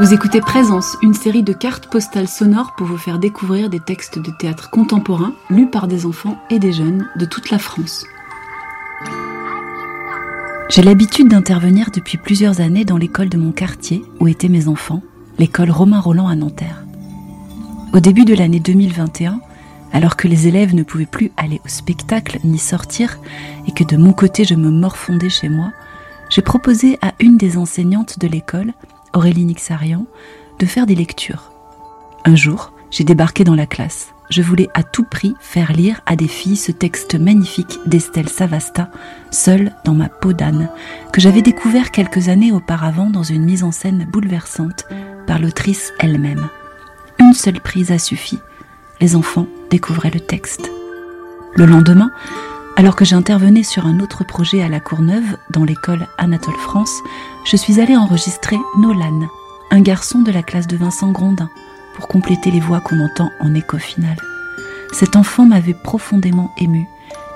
Vous écoutez Présence, une série de cartes postales sonores pour vous faire découvrir des textes de théâtre contemporain lus par des enfants et des jeunes de toute la France. J'ai l'habitude d'intervenir depuis plusieurs années dans l'école de mon quartier où étaient mes enfants, l'école Romain Roland à Nanterre. Au début de l'année 2021, alors que les élèves ne pouvaient plus aller au spectacle ni sortir et que de mon côté je me morfondais chez moi, j'ai proposé à une des enseignantes de l'école Aurélie Nixarian, de faire des lectures. Un jour, j'ai débarqué dans la classe. Je voulais à tout prix faire lire à des filles ce texte magnifique d'Estelle Savasta, seule dans ma peau d'âne, que j'avais découvert quelques années auparavant dans une mise en scène bouleversante par l'autrice elle-même. Une seule prise a suffi. Les enfants découvraient le texte. Le lendemain, alors que j'intervenais sur un autre projet à La Courneuve, dans l'école Anatole France, je suis allée enregistrer Nolan, un garçon de la classe de Vincent Grondin, pour compléter les voix qu'on entend en écho final. Cet enfant m'avait profondément ému.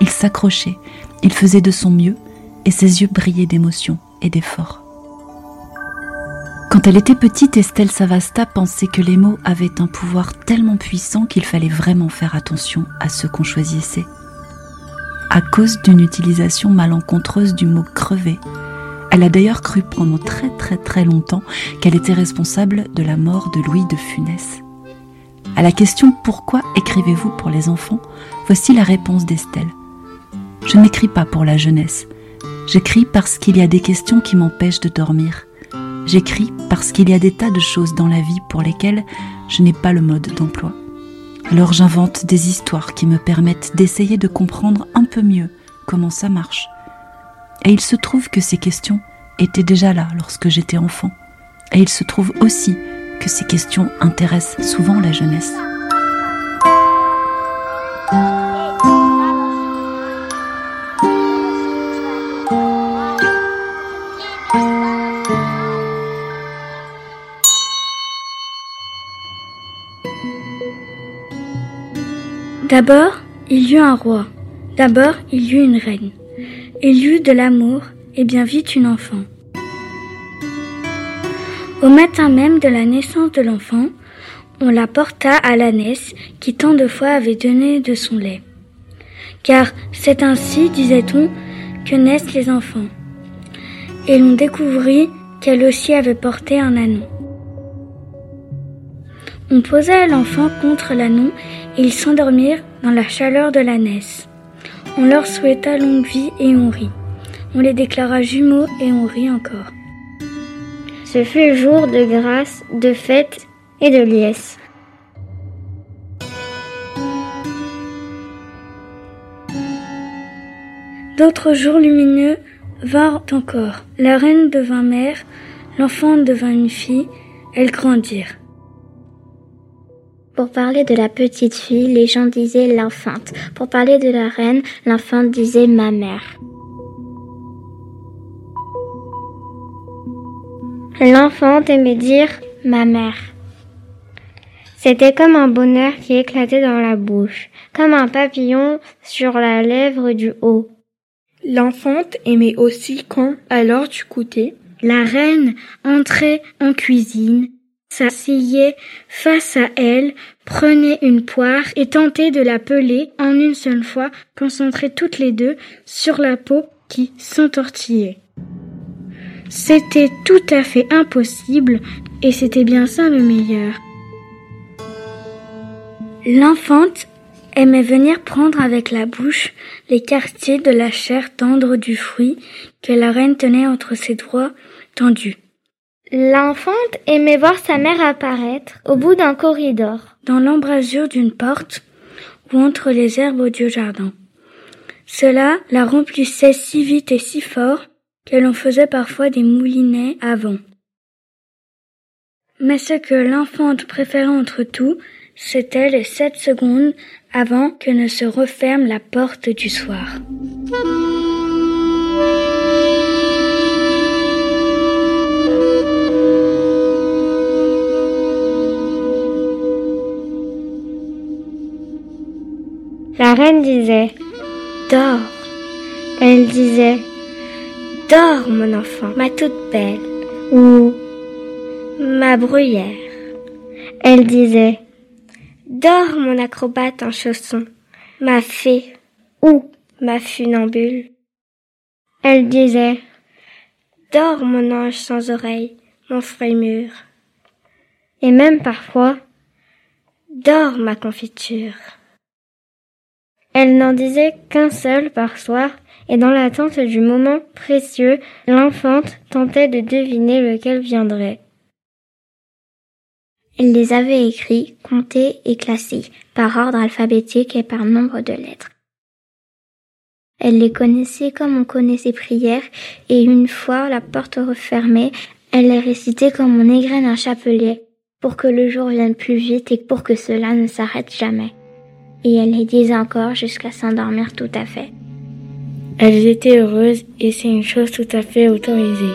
Il s'accrochait, il faisait de son mieux, et ses yeux brillaient d'émotion et d'effort. Quand elle était petite, Estelle Savasta pensait que les mots avaient un pouvoir tellement puissant qu'il fallait vraiment faire attention à ceux qu'on choisissait à cause d'une utilisation malencontreuse du mot crever. Elle a d'ailleurs cru pendant très très très longtemps qu'elle était responsable de la mort de Louis de Funès. À la question Pourquoi écrivez-vous pour les enfants? voici la réponse d'Estelle. Je n'écris pas pour la jeunesse. J'écris parce qu'il y a des questions qui m'empêchent de dormir. J'écris parce qu'il y a des tas de choses dans la vie pour lesquelles je n'ai pas le mode d'emploi. Alors j'invente des histoires qui me permettent d'essayer de comprendre un peu mieux comment ça marche. Et il se trouve que ces questions étaient déjà là lorsque j'étais enfant. Et il se trouve aussi que ces questions intéressent souvent la jeunesse. D'abord, il y eut un roi. D'abord, il y eut une reine. Eut de l'amour, et bien vite une enfant. Au matin même de la naissance de l'enfant, on la porta à l'ânesse qui tant de fois avait donné de son lait. Car c'est ainsi, disait-on, que naissent les enfants. Et l'on découvrit qu'elle aussi avait porté un anon. On posa l'enfant contre l'anon et ils s'endormirent dans la chaleur de la naisse. On leur souhaita longue vie et on rit. On les déclara jumeaux et on rit encore. Ce fut jour de grâce, de fête et de liesse. D'autres jours lumineux vinrent encore. La reine devint mère, l'enfant devint une fille, elles grandirent. Pour parler de la petite fille, les gens disaient l'infante. Pour parler de la reine, l'infante disait ma mère. L'enfante aimait dire ma mère. C'était comme un bonheur qui éclatait dans la bouche, comme un papillon sur la lèvre du haut. L'enfante aimait aussi quand, alors du goûter, la reine entrait en cuisine, s'asseyait face à elle, prenait une poire et tentait de la peler en une seule fois, concentrées toutes les deux sur la peau qui s'entortillait. C'était tout à fait impossible et c'était bien ça le meilleur. L'enfante aimait venir prendre avec la bouche les quartiers de la chair tendre du fruit que la reine tenait entre ses doigts tendus. L'enfante aimait voir sa mère apparaître au bout d'un corridor, dans l'embrasure d'une porte ou entre les herbes du jardin. Cela la remplissait si vite et si fort qu'elle en faisait parfois des moulinets avant. Mais ce que l'enfante préférait entre tout, c'était les sept secondes avant que ne se referme la porte du soir. La reine disait Dors. Elle disait Dors, mon enfant, ma toute belle. Ou Ma bruyère. Elle disait Dors, mon acrobate en chaussons, ma fée, ou ma funambule. Elle disait Dors, mon ange sans oreille, mon frémur. Et même parfois Dors, ma confiture. Elle n'en disait qu'un seul par soir, et dans l'attente du moment précieux, l'enfante tentait de deviner lequel viendrait. Elle les avait écrits, comptés et classés, par ordre alphabétique et par nombre de lettres. Elle les connaissait comme on connaît ses prières, et une fois la porte refermée, elle les récitait comme on égrène un chapelet, pour que le jour vienne plus vite et pour que cela ne s'arrête jamais et elle les disait encore jusqu'à s'endormir tout à fait. Elles étaient heureuses et c'est une chose tout à fait autorisée.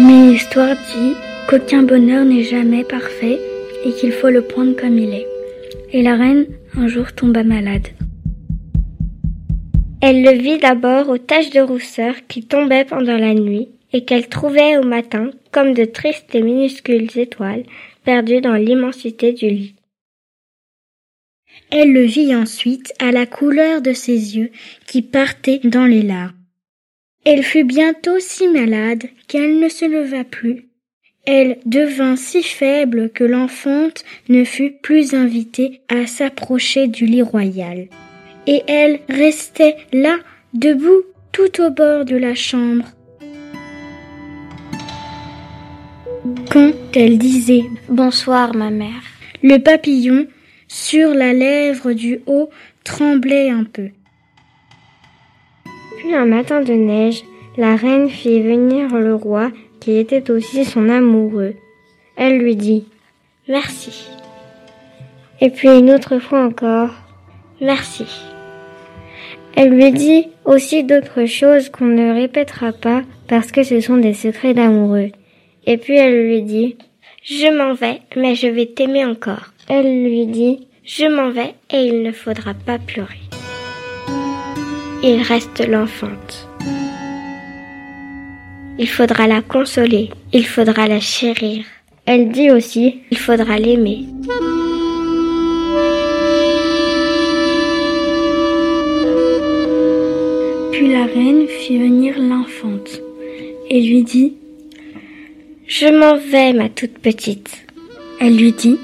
Mais l'histoire dit qu'aucun bonheur n'est jamais parfait et qu'il faut le prendre comme il est. Et la reine un jour tomba malade. Elle le vit d'abord aux taches de rousseur qui tombaient pendant la nuit et qu'elle trouvait au matin comme de tristes et minuscules étoiles perdues dans l'immensité du lit. Elle le vit ensuite à la couleur de ses yeux qui partaient dans les larmes. Elle fut bientôt si malade qu'elle ne se leva plus. Elle devint si faible que l'enfante ne fut plus invitée à s'approcher du lit royal. Et elle restait là, debout, tout au bord de la chambre. Quand elle disait Bonsoir, ma mère, le papillon sur la lèvre du haut tremblait un peu. Puis un matin de neige, la reine fit venir le roi, qui était aussi son amoureux. Elle lui dit Merci. Et puis une autre fois encore Merci. Elle lui dit aussi d'autres choses qu'on ne répétera pas parce que ce sont des secrets d'amoureux. Et puis elle lui dit Je m'en vais, mais je vais t'aimer encore. Elle lui dit Je m'en vais et il ne faudra pas pleurer. Il reste l'enfante. Il faudra la consoler, il faudra la chérir. Elle dit aussi Il faudra l'aimer. Puis la reine fit venir l'enfante et lui dit Je m'en vais, ma toute petite. Elle lui dit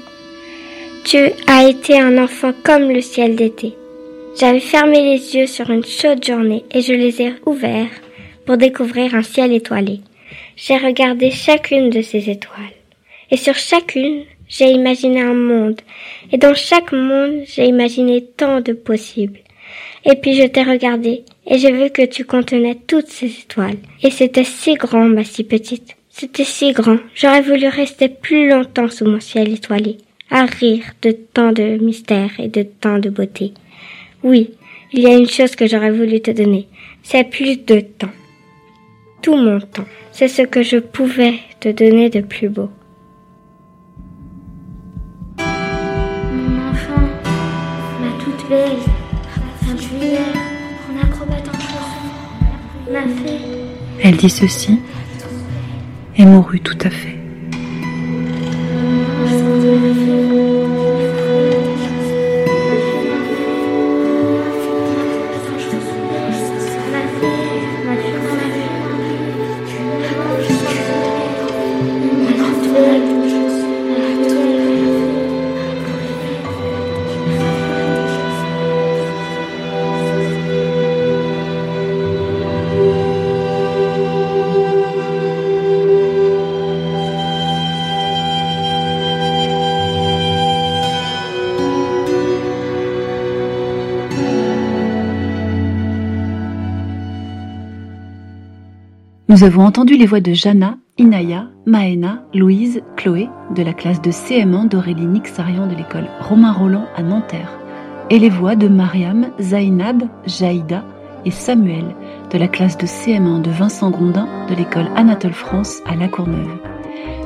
as été un enfant comme le ciel d'été. J'avais fermé les yeux sur une chaude journée et je les ai ouverts pour découvrir un ciel étoilé. J'ai regardé chacune de ces étoiles. Et sur chacune, j'ai imaginé un monde. Et dans chaque monde, j'ai imaginé tant de possibles. Et puis je t'ai regardé et j'ai vu que tu contenais toutes ces étoiles. Et c'était si grand, ma si petite. C'était si grand. J'aurais voulu rester plus longtemps sous mon ciel étoilé à rire de tant de mystère et de tant de beauté. Oui, il y a une chose que j'aurais voulu te donner, c'est plus de temps. Tout mon temps, c'est ce que je pouvais te donner de plus beau. Mon enfant, ma toute belle, ma juillet, mon acrobate en ma fée. Elle dit ceci et mourut tout à fait. Nous avons entendu les voix de Jana, Inaya, Maena, Louise, Chloé de la classe de CM1 d'Aurélie Nixarian de l'école Romain Roland à Nanterre et les voix de Mariam, Zainab, Jaïda et Samuel de la classe de CM1 de Vincent Grondin de l'école Anatole France à La Courneuve.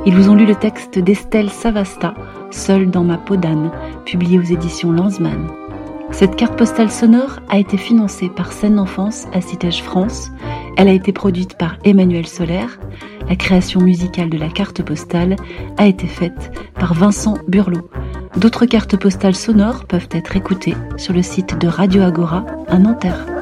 Ils vous ont lu le texte d'Estelle Savasta, Seule dans ma peau d'âne, publié aux éditions Lanzmann. Cette carte postale sonore a été financée par Scène Enfance à Citège France. Elle a été produite par Emmanuel Solaire. La création musicale de la carte postale a été faite par Vincent Burlot. D'autres cartes postales sonores peuvent être écoutées sur le site de Radio Agora à Nanterre.